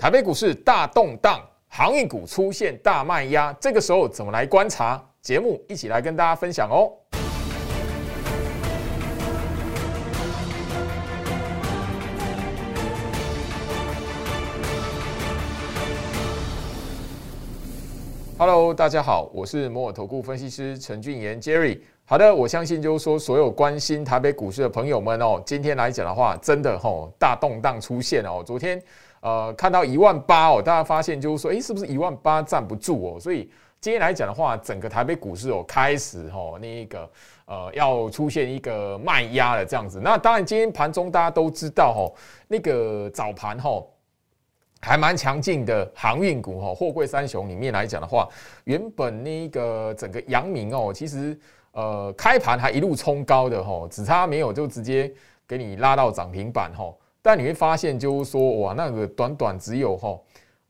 台北股市大动荡，航运股出现大卖压，这个时候怎么来观察？节目一起来跟大家分享哦。Hello，大家好，我是摩尔投顾分析师陈俊言 Jerry。好的，我相信就是说，所有关心台北股市的朋友们哦，今天来讲的话，真的吼大动荡出现哦。昨天呃看到一万八哦，大家发现就是说，诶，是不是一万八站不住哦？所以今天来讲的话，整个台北股市哦开始吼那个呃要出现一个卖压了这样子。那当然，今天盘中大家都知道吼，那个早盘吼。还蛮强劲的航运股哈，货柜三雄里面来讲的话，原本那个整个阳明哦，其实呃开盘还一路冲高的哈，只差没有就直接给你拉到涨停板哈。但你会发现就是说哇，那个短短只有哈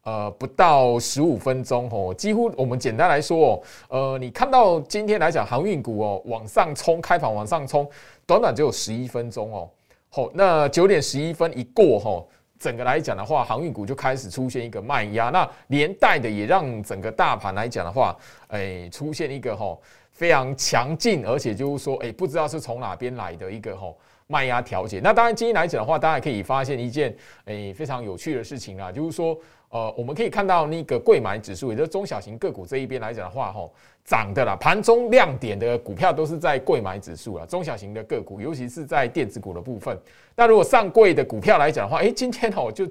呃不到十五分钟哦，几乎我们简单来说哦，呃你看到今天来讲航运股哦往上冲，开盘往上冲，短短只有十一分钟哦。好，那九点十一分一过哈。整个来讲的话，航运股就开始出现一个卖压，那连带的也让整个大盘来讲的话，哎，出现一个哈非常强劲，而且就是说，哎，不知道是从哪边来的一个哈卖压调节。那当然，今天来讲的话，大家可以发现一件哎非常有趣的事情啊，就是说。呃，我们可以看到那个贵买指数，也就是中小型个股这一边来讲的话，吼，涨的啦，盘中亮点的股票都是在贵买指数啦，中小型的个股，尤其是在电子股的部分。那如果上柜的股票来讲的话，诶，今天吼就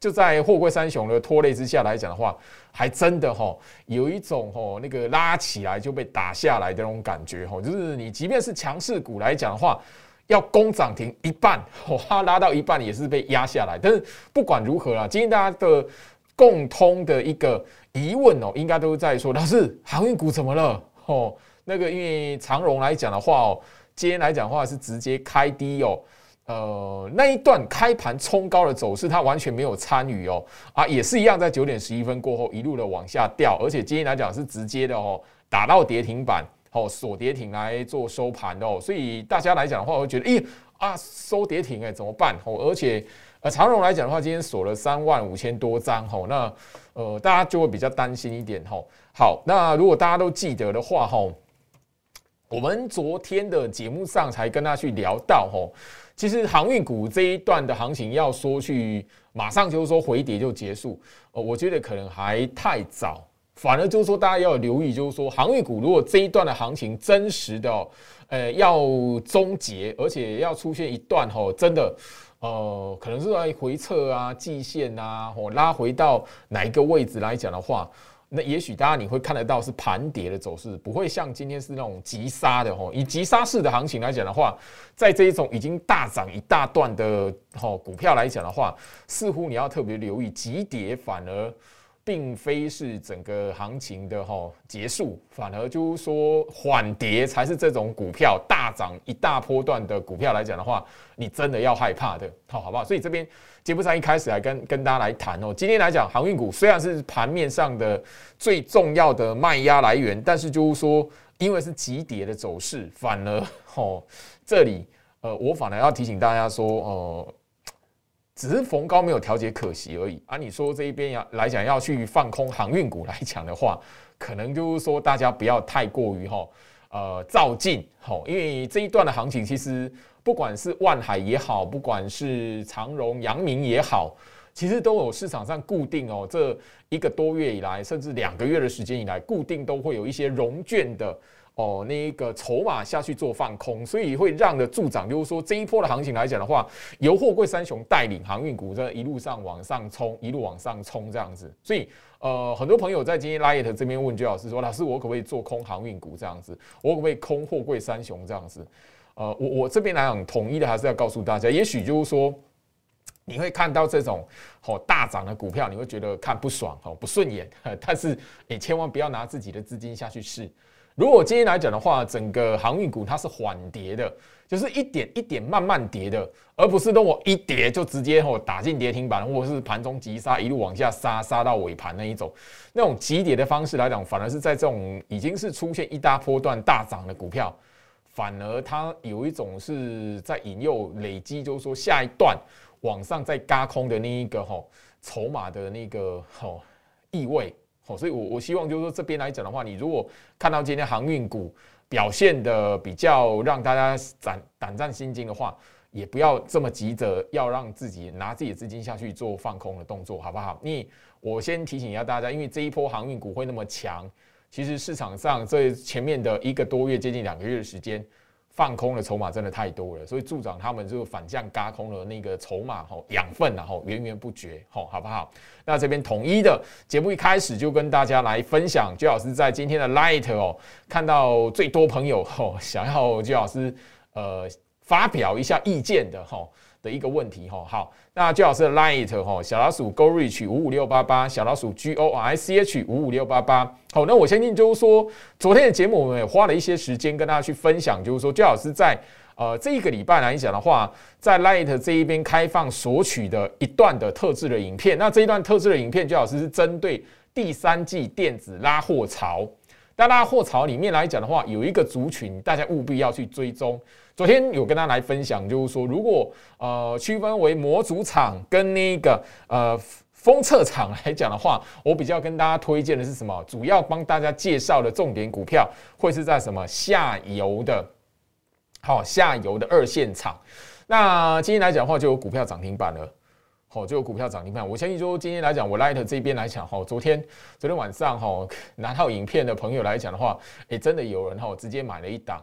就在货柜三雄的拖累之下来讲的话，还真的吼有一种吼那个拉起来就被打下来的那种感觉吼，就是你即便是强势股来讲的话，要攻涨停一半，哇，拉到一半也是被压下来。但是不管如何啦，今天大家的。共通的一个疑问哦，应该都在说，老师，航运股怎么了？哦，那个因为长荣来讲的话哦，今天来讲的话是直接开低哦，呃，那一段开盘冲高的走势，它完全没有参与哦，啊，也是一样，在九点十一分过后一路的往下掉，而且今天来讲是直接的哦，打到跌停板哦，锁跌停来做收盘哦，所以大家来讲的话，我觉得，咦啊，收跌停哎，怎么办？哦，而且。呃，长荣来讲的话，今天锁了三万五千多张吼，那呃，大家就会比较担心一点吼。好，那如果大家都记得的话吼，我们昨天的节目上才跟大家去聊到吼，其实航运股这一段的行情要说去马上就是说回跌就结束，呃，我觉得可能还太早，反而就是说大家要留意，就是说航运股如果这一段的行情真实的呃要终结，而且要出现一段吼，真的。呃，可能是在回撤啊、季线啊，或拉回到哪一个位置来讲的话，那也许大家你会看得到是盘跌的走势，不会像今天是那种急杀的吼。以急杀式的行情来讲的话，在这一种已经大涨一大段的吼股票来讲的话，似乎你要特别留意急跌，反而。并非是整个行情的哈结束，反而就是说缓跌才是这种股票大涨一大波段的股票来讲的话，你真的要害怕的，好好不好？所以这边节目上一开始来跟跟大家来谈哦，今天来讲航运股虽然是盘面上的最重要的卖压来源，但是就是说因为是急跌的走势，反而哦这里呃我反而要提醒大家说呃。只是逢高没有调节，可惜而已啊！你说这一边要来讲要去放空航运股来讲的话，可能就是说大家不要太过于哈呃照进吼，因为这一段的行情其实不管是万海也好，不管是长荣、阳明也好，其实都有市场上固定哦，这一个多月以来，甚至两个月的时间以来，固定都会有一些融券的。哦，那一个筹码下去做放空，所以会让的助长，就是说这一波的行情来讲的话，由货柜三雄带领航运股这一路上往上冲，一路往上冲这样子。所以呃，很多朋友在今天拉耶特这边问居老师说：“老师，我可不可以做空航运股这样子？我可不可以空货柜三雄这样子？”呃，我我这边来讲，统一的还是要告诉大家，也许就是说你会看到这种好大涨的股票，你会觉得看不爽，好不顺眼，但是你千万不要拿自己的资金下去试。如果今天来讲的话，整个航运股它是缓跌的，就是一点一点慢慢跌的，而不是等我一跌就直接吼打进跌停板，或者是盘中急杀一路往下杀杀到尾盘那一种，那种急跌的方式来讲，反而是在这种已经是出现一大波段大涨的股票，反而它有一种是在引诱累积，就是说下一段往上再嘎空的那一个吼。筹码的那个吼意味所以我我希望就是说这边来讲的话，你如果看到今天航运股表现的比较让大家胆胆战心惊的话，也不要这么急着要让自己拿自己的资金下去做放空的动作，好不好？你我先提醒一下大家，因为这一波航运股会那么强，其实市场上这前面的一个多月接近两个月的时间。放空的筹码真的太多了，所以助长他们就反向嘎空了那个筹码吼养分然后源源不绝吼好不好？那这边统一的节目一开始就跟大家来分享，居老师在今天的 Light 哦看到最多朋友吼想要居老师呃发表一下意见的吼。的一个问题哈，好，那最好是 light 哈，小老鼠 go reach 五五六八八，小老鼠 g o i c h 五五六八八，好，那我相信就是说，昨天的节目我们也花了一些时间跟大家去分享，就是说，最好是在呃这一个礼拜来讲的话，在 light 这一边开放索取的一段的特制的影片，那这一段特制的影片，最好是是针对第三季电子拉货潮，那拉货潮里面来讲的话，有一个族群，大家务必要去追踪。昨天有跟大家来分享，就是说，如果呃区分为模组厂跟那个呃封测厂来讲的话，我比较跟大家推荐的是什么？主要帮大家介绍的重点股票会是在什么下游的，好下游的二线厂。那今天来讲的话，就有股票涨停板了，好就有股票涨停板。我相信说今天来讲，我 Light 这边来讲，哈，昨天昨天晚上哈拿到影片的朋友来讲的话，诶，真的有人哈直接买了一档。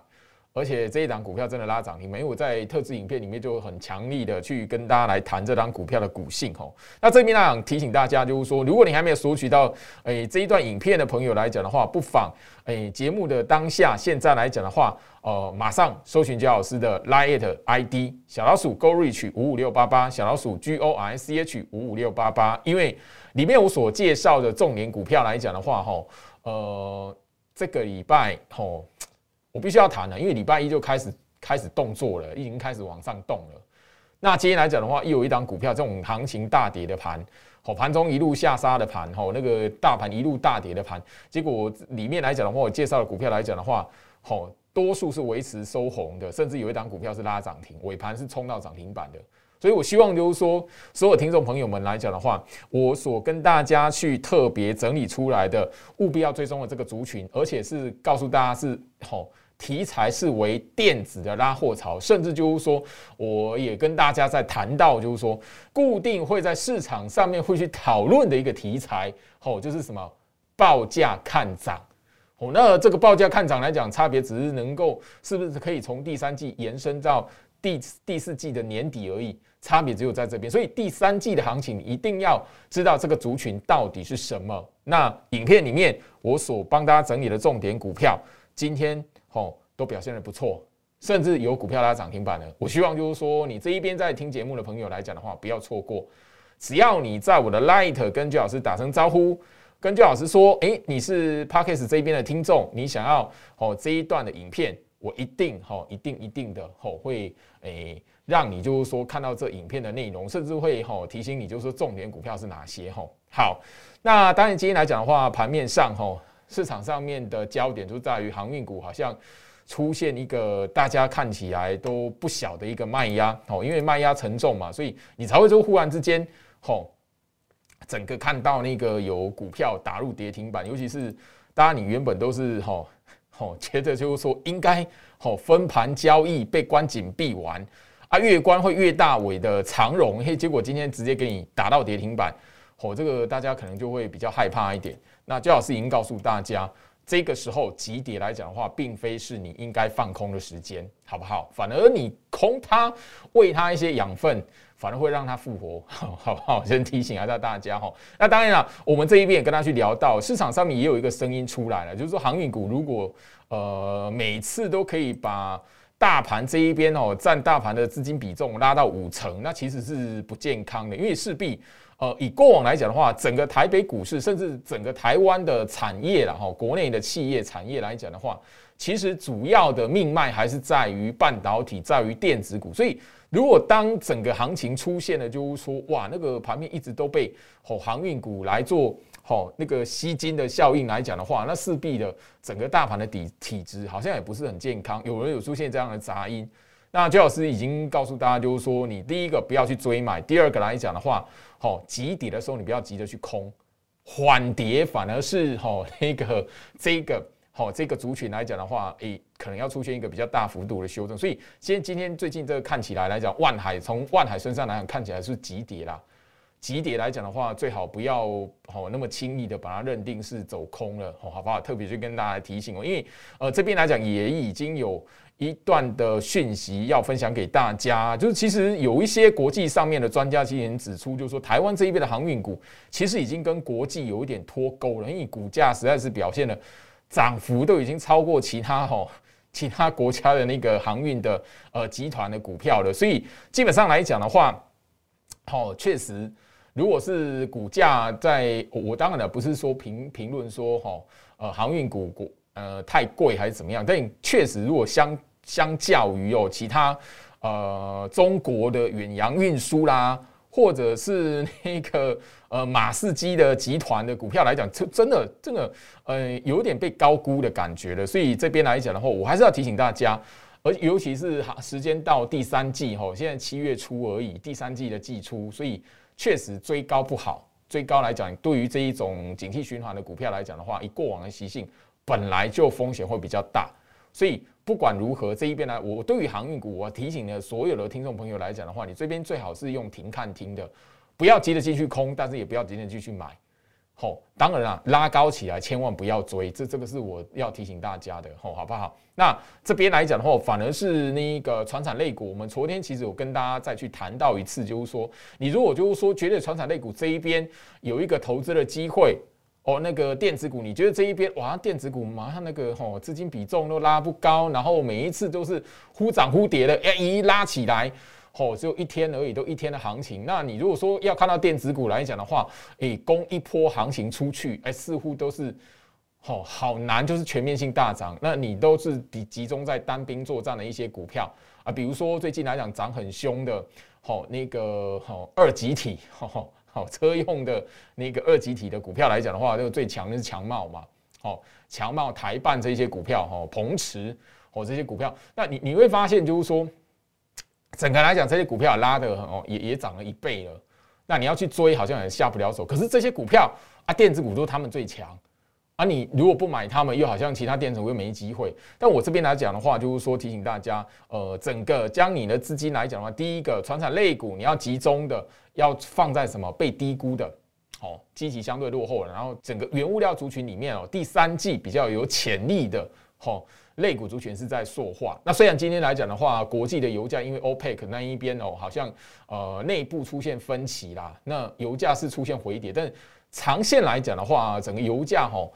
而且这一档股票真的拉涨停，因为我在特制影片里面就很强力的去跟大家来谈这档股票的股性吼。那这边呢提醒大家，就是说，如果你还没有索取到诶这一段影片的朋友来讲的话，不妨诶节目的当下现在来讲的话，呃，马上搜寻焦老师的 Line ID 小老鼠 Go Reach 五五六八八，小老鼠 G O R C H 五五六八八，因为里面我所介绍的重点股票来讲的话，吼，呃，这个礼拜吼。我必须要谈了，因为礼拜一就开始开始动作了，已经开始往上动了。那今天来讲的话，又有一档股票，这种行情大跌的盘，好盘中一路下杀的盘，吼那个大盘一路大跌的盘，结果里面来讲的话，我介绍的股票来讲的话，好多数是维持收红的，甚至有一档股票是拉涨停，尾盘是冲到涨停板的。所以我希望就是说，所有听众朋友们来讲的话，我所跟大家去特别整理出来的，务必要追踪的这个族群，而且是告诉大家是吼。题材是为电子的拉货潮，甚至就是说，我也跟大家在谈到，就是说，固定会在市场上面会去讨论的一个题材，哦，就是什么报价看涨，哦，那这个报价看涨来讲，差别只是能够是不是可以从第三季延伸到第第四季的年底而已，差别只有在这边，所以第三季的行情一定要知道这个族群到底是什么。那影片里面我所帮大家整理的重点股票，今天。哦，都表现的不错，甚至有股票拉涨停板的。我希望就是说，你这一边在听节目的朋友来讲的话，不要错过。只要你在我的 Light 跟焦老师打声招呼，跟焦老师说，诶，你是 Parkes 这边的听众，你想要哦这一段的影片，我一定哦，一定一定的吼会诶，让你就是说看到这影片的内容，甚至会吼提醒你，就是说重点股票是哪些吼。好，那当然今天来讲的话，盘面上吼。市场上面的焦点就在于航运股，好像出现一个大家看起来都不小的一个卖压吼，因为卖压沉重嘛，所以你才会说忽然之间吼，整个看到那个有股票打入跌停板，尤其是大家你原本都是吼吼觉得就是说应该吼分盘交易被关紧闭完啊，越关会越大尾的长荣，嘿，结果今天直接给你打到跌停板，吼，这个大家可能就会比较害怕一点。那焦老师已经告诉大家，这个时候急跌来讲的话，并非是你应该放空的时间，好不好？反而你空它，喂它一些养分，反而会让它复活，好不好？先提醒一下大家哈。那当然了，我们这一边也跟他去聊到，市场上面也有一个声音出来了，就是说航运股如果呃每次都可以把大盘这一边哦占大盘的资金比重拉到五成，那其实是不健康的，因为势必。呃，以过往来讲的话，整个台北股市，甚至整个台湾的产业了哈，国内的企业产业来讲的话，其实主要的命脉还是在于半导体，在于电子股。所以，如果当整个行情出现了，就是说，哇，那个盘面一直都被吼航运股来做吼那个吸金的效应来讲的话，那势必的整个大盘的底体质好像也不是很健康，有人有出现这样的杂音。那周老师已经告诉大家，就是说你第一个不要去追买，第二个来讲的话，好急跌的时候你不要急着去空，缓跌反而是好那个这个好这个族群来讲的话，诶可能要出现一个比较大幅度的修正。所以今今天最近这个看起来来讲，万海从万海身上来讲看起来是急跌啦。急跌来讲的话，最好不要哦那么轻易的把它认定是走空了，好不好？特别去跟大家提醒哦，因为呃这边来讲也已经有一段的讯息要分享给大家，就是其实有一些国际上面的专家其实指出，就是说台湾这一边的航运股其实已经跟国际有一点脱钩了，因为股价实在是表现的涨幅都已经超过其他哈其他国家的那个航运的呃集团的股票了，所以基本上来讲的话，好确实。如果是股价在，我当然了不是说评评论说哈，呃，航运股股呃太贵还是怎么样，但确实如果相相较于哦其他呃中国的远洋运输啦，或者是那个呃马士基的集团的股票来讲，真真的真的呃有点被高估的感觉了。所以这边来讲的话，我还是要提醒大家，而尤其是时间到第三季哈，现在七月初而已，第三季的季初，所以。确实追高不好，追高来讲，对于这一种景气循环的股票来讲的话，以过往的习性，本来就风险会比较大。所以不管如何，这一边呢，我对于航运股，我提醒了所有的听众朋友来讲的话，你这边最好是用停看听的，不要急着进去空，但是也不要急着进去买。吼，当然啦，拉高起来千万不要追，这这个是我要提醒大家的，吼，好不好？那这边来讲的话，反而是那个船产类股，我们昨天其实有跟大家再去谈到一次，就是说，你如果就是说觉得船产类股这一边有一个投资的机会，哦，那个电子股，你觉得这一边哇，电子股马上那个吼资金比重都拉不高，然后每一次都是忽涨忽跌的，哎，一拉起来。哦，只有一天而已，都一天的行情。那你如果说要看到电子股来讲的话，诶，攻一波行情出去，哎，似乎都是，哦，好难，就是全面性大涨。那你都是集集中在单兵作战的一些股票啊，比如说最近来讲涨很凶的，好那个好二级体，好好车用的那个二级体的股票来讲的话，就最强的是强茂嘛，好强茂台办这些股票，哈鹏池哦这些股票，那你你会发现就是说。整个来讲，这些股票拉的哦，也也涨了一倍了。那你要去追，好像也下不了手。可是这些股票啊，电子股都是他们最强啊。你如果不买他们，又好像其他电子股又没机会。但我这边来讲的话，就是说提醒大家，呃，整个将你的资金来讲的话，第一个，传产类股你要集中的，要放在什么被低估的，哦，积极相对落后。然后整个原物料族群里面哦，第三季比较有潜力的，哦。类股族群是在塑化。那虽然今天来讲的话，国际的油价因为 OPEC 那一边哦，好像呃内部出现分歧啦，那油价是出现回跌，但长线来讲的话，整个油价哈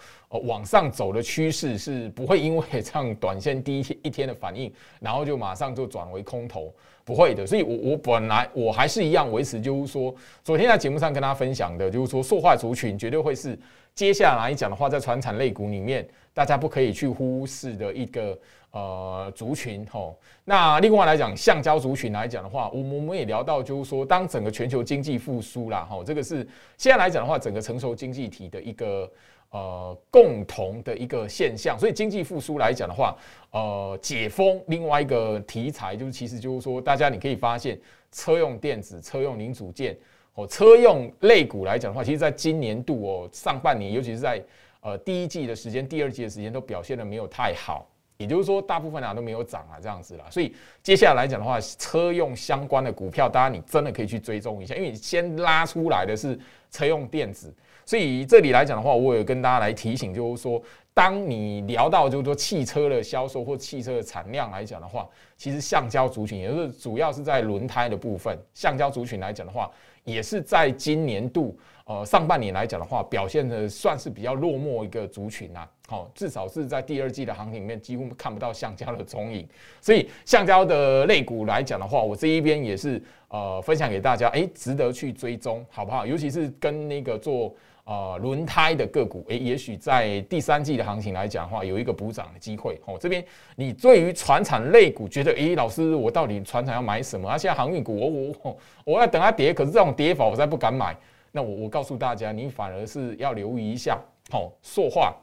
往上走的趋势是不会因为这样短线第一天一天的反应，然后就马上就转为空头，不会的。所以，我我本来我还是一样维持，就是说昨天在节目上跟大家分享的，就是说塑化族群绝对会是接下来讲的话，在传产类股里面。大家不可以去忽视的一个呃族群吼。那另外来讲，橡胶族群来讲的话，我们我们也聊到，就是说，当整个全球经济复苏啦，吼，这个是现在来讲的话，整个成熟经济体的一个呃共同的一个现象。所以经济复苏来讲的话，呃，解封另外一个题材就是，其实就是说，大家你可以发现，车用电子、车用零组件哦，车用类股来讲的话，其实在今年度哦上半年，尤其是在呃，第一季的时间，第二季的时间都表现的没有太好，也就是说，大部分啊都没有涨啊，这样子啦。所以接下来来讲的话，车用相关的股票，大家你真的可以去追踪一下，因为你先拉出来的是车用电子，所以这里来讲的话，我有跟大家来提醒，就是说，当你聊到就是说汽车的销售或汽车的产量来讲的话，其实橡胶族群也就是主要是在轮胎的部分，橡胶族群来讲的话，也是在今年度。呃，上半年来讲的话，表现的算是比较落寞一个族群啊。好，至少是在第二季的行情里面，几乎看不到橡胶的踪影。所以，橡胶的类股来讲的话，我这一边也是呃分享给大家，哎，值得去追踪，好不好？尤其是跟那个做呃轮胎的个股，哎，也许在第三季的行情来讲的话，有一个补涨的机会。哦，这边你对于船产类股觉得，哎，老师，我到底船产要买什么？啊，现在航运股，我我我要等它跌，可是这种跌法，我才不敢买。那我我告诉大家，你反而是要留意一下，好，塑化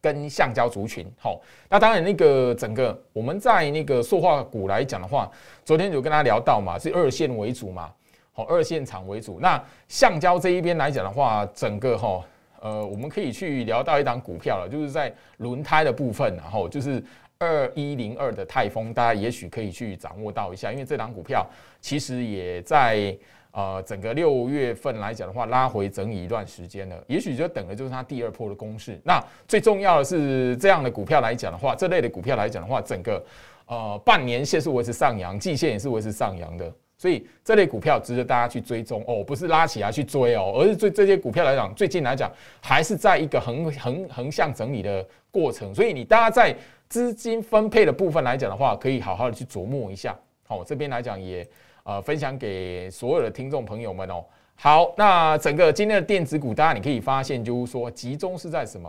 跟橡胶族群。好，那当然那个整个我们在那个塑化股来讲的话，昨天有跟大家聊到嘛，是二线为主嘛，好，二线厂为主。那橡胶这一边来讲的话，整个哈，呃，我们可以去聊到一档股票了，就是在轮胎的部分，然后就是二一零二的泰丰，大家也许可以去掌握到一下，因为这档股票其实也在。呃，整个六月份来讲的话，拉回整理一段时间了，也许就等的就是它第二波的攻势。那最重要的是，这样的股票来讲的话，这类的股票来讲的话，整个呃半年线是维持上扬，季线也是维持上扬的，所以这类股票值得大家去追踪哦，不是拉起来去追哦，而是对这些股票来讲，最近来讲还是在一个横横横向整理的过程，所以你大家在资金分配的部分来讲的话，可以好好的去琢磨一下。好，这边来讲也。呃，分享给所有的听众朋友们哦。好，那整个今天的电子股，大家你可以发现，就是说集中是在什么？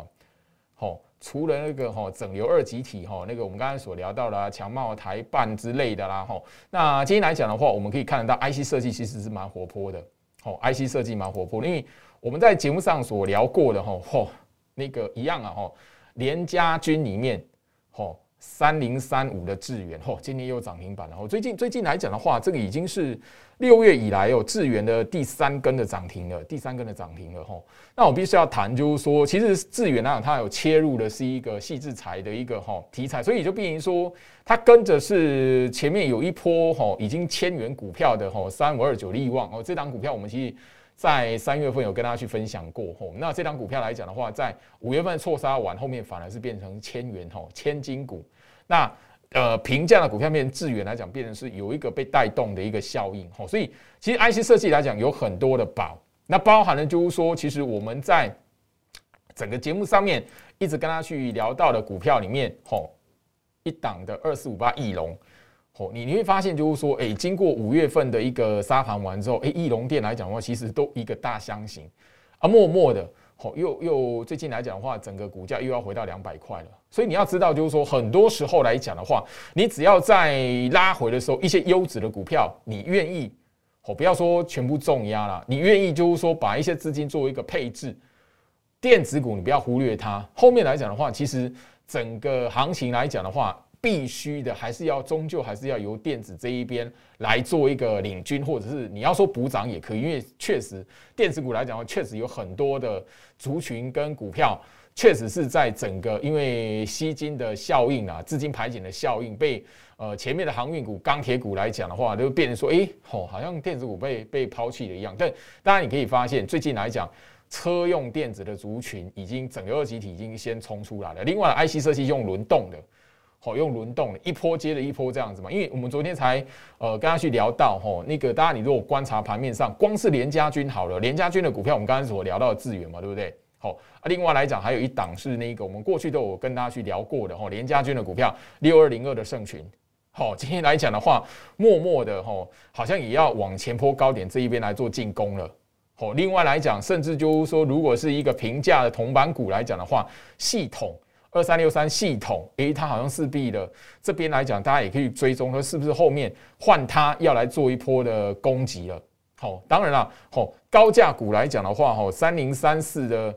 除了那个哈整流二极体哈，那个我们刚才所聊到的强茂台办之类的啦哈。那今天来讲的话，我们可以看得到 IC 设计其实是蛮活泼的。哦，IC 设计蛮活泼，因为我们在节目上所聊过的哈，嚯，那个一样啊哈，联家军里面，嚯。三零三五的智源，嚯，今天又涨停板了。哦，最近最近来讲的话，这个已经是六月以来哦，智源的第三根的涨停了，第三根的涨停了。吼，那我必须要谈，就是说，其实智源啊，它有切入的是一个细制材的一个哈题材，所以就变成说，它跟着是前面有一波哈已经千元股票的吼三五二九利旺哦，这档股票我们其实。在三月份有跟大家去分享过吼，那这张股票来讲的话，在五月份错杀完，后面反而是变成千元吼千金股。那呃平价的股票面智远来讲，变成是有一个被带动的一个效应吼。所以其实 IC 设计来讲有很多的宝，那包含了就是说，其实我们在整个节目上面一直跟他去聊到的股票里面吼，一档的二四五八翼龙。哦，你你会发现就是说，哎，经过五月份的一个沙盘完之后，哎，翼龙店来讲的话，其实都一个大箱型，啊，默默的，哦，又又最近来讲的话，整个股价又要回到两百块了。所以你要知道，就是说，很多时候来讲的话，你只要在拉回的时候，一些优质的股票，你愿意，哦，不要说全部重压了，你愿意就是说把一些资金作为一个配置，电子股你不要忽略它。后面来讲的话，其实整个行情来讲的话。必须的，还是要终究还是要由电子这一边来做一个领军，或者是你要说补涨也可以，因为确实电子股来讲，确实有很多的族群跟股票，确实是在整个因为吸金的效应啊，资金排减的效应，被呃前面的航运股、钢铁股来讲的话，都变成说，哎，吼，好像电子股被被抛弃了一样。但当然你可以发现，最近来讲，车用电子的族群已经整个二级体已经先冲出来了。另外，IC 设计用轮动的。好用轮动的一波接着一波这样子嘛，因为我们昨天才呃跟他去聊到吼，那个大家你如果观察盘面上，光是联家军好了，联家军的股票我们刚才所聊到的资源嘛，对不对？好啊，另外来讲还有一档是那个我们过去都有跟大家去聊过的吼，联家军的股票六二零二的盛群，好，今天来讲的话，默默的吼，好像也要往前坡高点这一边来做进攻了。好，另外来讲，甚至就是说，如果是一个平价的铜板股来讲的话，系统。二三六三系统，诶，它好像是必的。这边来讲，大家也可以追踪，说是不是后面换它要来做一波的攻击了？好，当然了，好高价股来讲的话，哈，三零三四的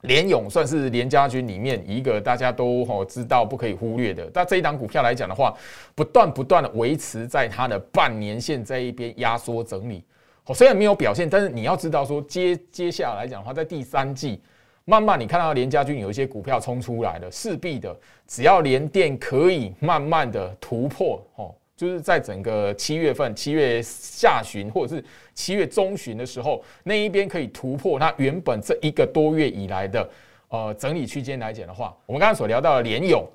联勇算是联家军里面一个大家都哈知道不可以忽略的。但这一档股票来讲的话，不断不断的维持在它的半年线这一边压缩整理。好，虽然没有表现，但是你要知道说接接下来讲的话，在第三季。慢慢，你看到联家军有一些股票冲出来了，势必的，只要联电可以慢慢的突破，哦，就是在整个七月份、七月下旬或者是七月中旬的时候，那一边可以突破它原本这一个多月以来的呃整理区间来讲的话，我们刚刚所聊到的联勇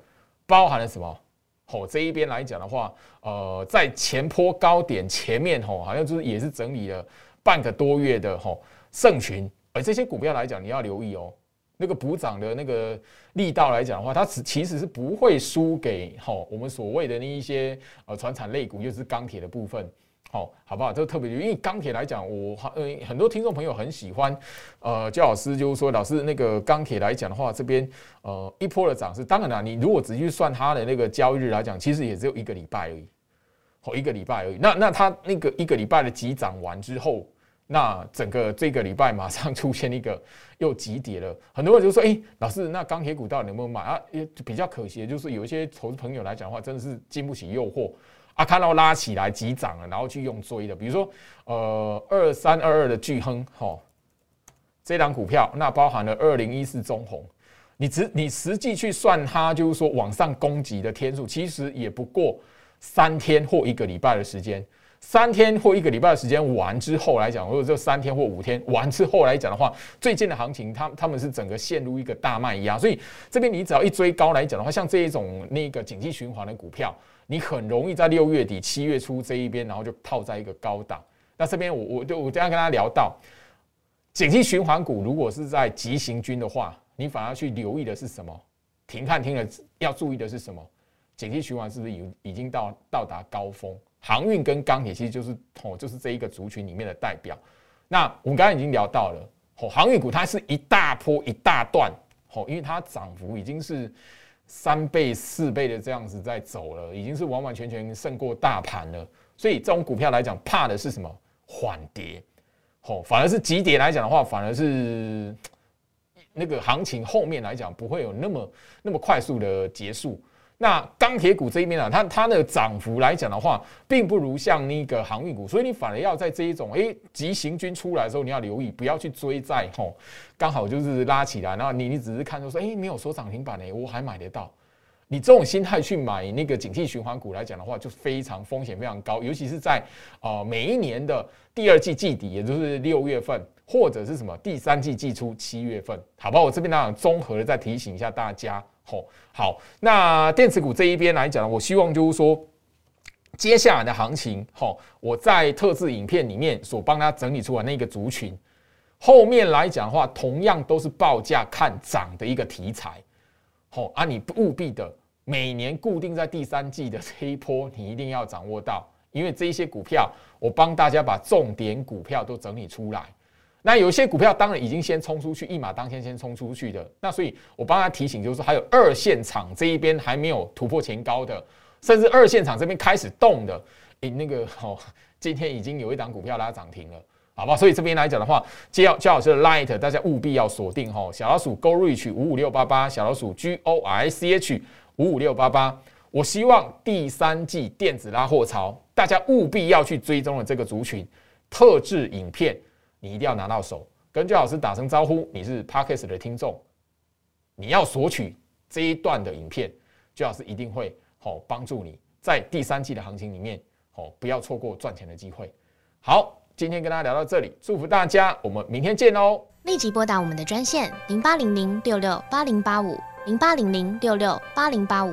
包含了什么？哦，这一边来讲的话，呃，在前坡高点前面，吼，好像就是也是整理了半个多月的吼盛群，而这些股票来讲，你要留意哦。那个补涨的那个力道来讲的话，它其其实是不会输给好我们所谓的那一些呃船产类股，就是钢铁的部分，好，好不好？这个特别，因为钢铁来讲，我呃很多听众朋友很喜欢，呃，焦老师就是说，老师那个钢铁来讲的话，这边呃一波的涨势，当然了，你如果仔细算它的那个交易日来讲，其实也只有一个礼拜而已，好一个礼拜而已。那那它那个一个礼拜的急涨完之后。那整个这个礼拜马上出现一个又急跌了，很多人就说：“哎，老师，那钢铁股到底能不能买啊？”也比较可惜，就是有一些投资朋友来讲的话，真的是经不起诱惑啊，看到拉起来急涨了，然后去用追的，比如说呃二三二二的巨亨哈，这档股票那包含了二零一四中红，你实你实际去算它，就是说往上攻击的天数，其实也不过三天或一个礼拜的时间。三天或一个礼拜的时间完之后来讲，或者这三天或五天完之后来讲的话，最近的行情，他他们是整个陷入一个大卖压，所以这边你只要一追高来讲的话，像这一种那个景气循环的股票，你很容易在六月底、七月初这一边，然后就套在一个高档。那这边我我就我这样跟大家聊到，景气循环股如果是在急行军的话，你反而去留意的是什么？停看听了要注意的是什么？景气循环是不是已已经到到达高峰？航运跟钢铁其实就是哦，就是这一个族群里面的代表。那我们刚刚已经聊到了哦，航运股它是一大波一大段哦，因为它涨幅已经是三倍四倍的这样子在走了，已经是完完全全胜过大盘了。所以这种股票来讲，怕的是什么？缓跌哦，反而是急跌来讲的话，反而是那个行情后面来讲不会有那么那么快速的结束。那钢铁股这一边啊，它它的涨幅来讲的话，并不如像那个航运股，所以你反而要在这一种诶急行军出来的时候，你要留意，不要去追在吼，刚好就是拉起来，然后你你只是看到说，诶没有说涨停板诶，我还买得到，你这种心态去买那个景气循环股来讲的话，就非常风险非常高，尤其是在啊每一年的第二季季底，也就是六月份，或者是什么第三季季初七月份，好吧，我这边呢综合的再提醒一下大家。好，好，那电子股这一边来讲，我希望就是说，接下来的行情，好，我在特制影片里面所帮他整理出来那个族群，后面来讲的话，同样都是报价看涨的一个题材，好啊，你务必的每年固定在第三季的这一波，你一定要掌握到，因为这一些股票，我帮大家把重点股票都整理出来。那有些股票当然已经先冲出去，一马当先先冲出去的。那所以我帮他提醒，就是说还有二线厂这一边还没有突破前高的，甚至二线厂这边开始动的，诶，那个 哦，今天已经有一档股票拉涨停了，好吧？所以这边来讲的话，接要焦老师的 Light，大家务必要锁定哈，小老鼠 Go Reach 五五六八八，小老鼠 G O R C H 五五六八八。我希望第三季电子拉货潮，大家务必要去追踪的这个族群特制影片。你一定要拿到手，跟焦老师打声招呼。你是 Parkes 的听众，你要索取这一段的影片，焦老师一定会好帮助你在第三季的行情里面，好不要错过赚钱的机会。好，今天跟大家聊到这里，祝福大家，我们明天见哦！立即拨打我们的专线零八零零六六八零八五零八零零六六八零八五。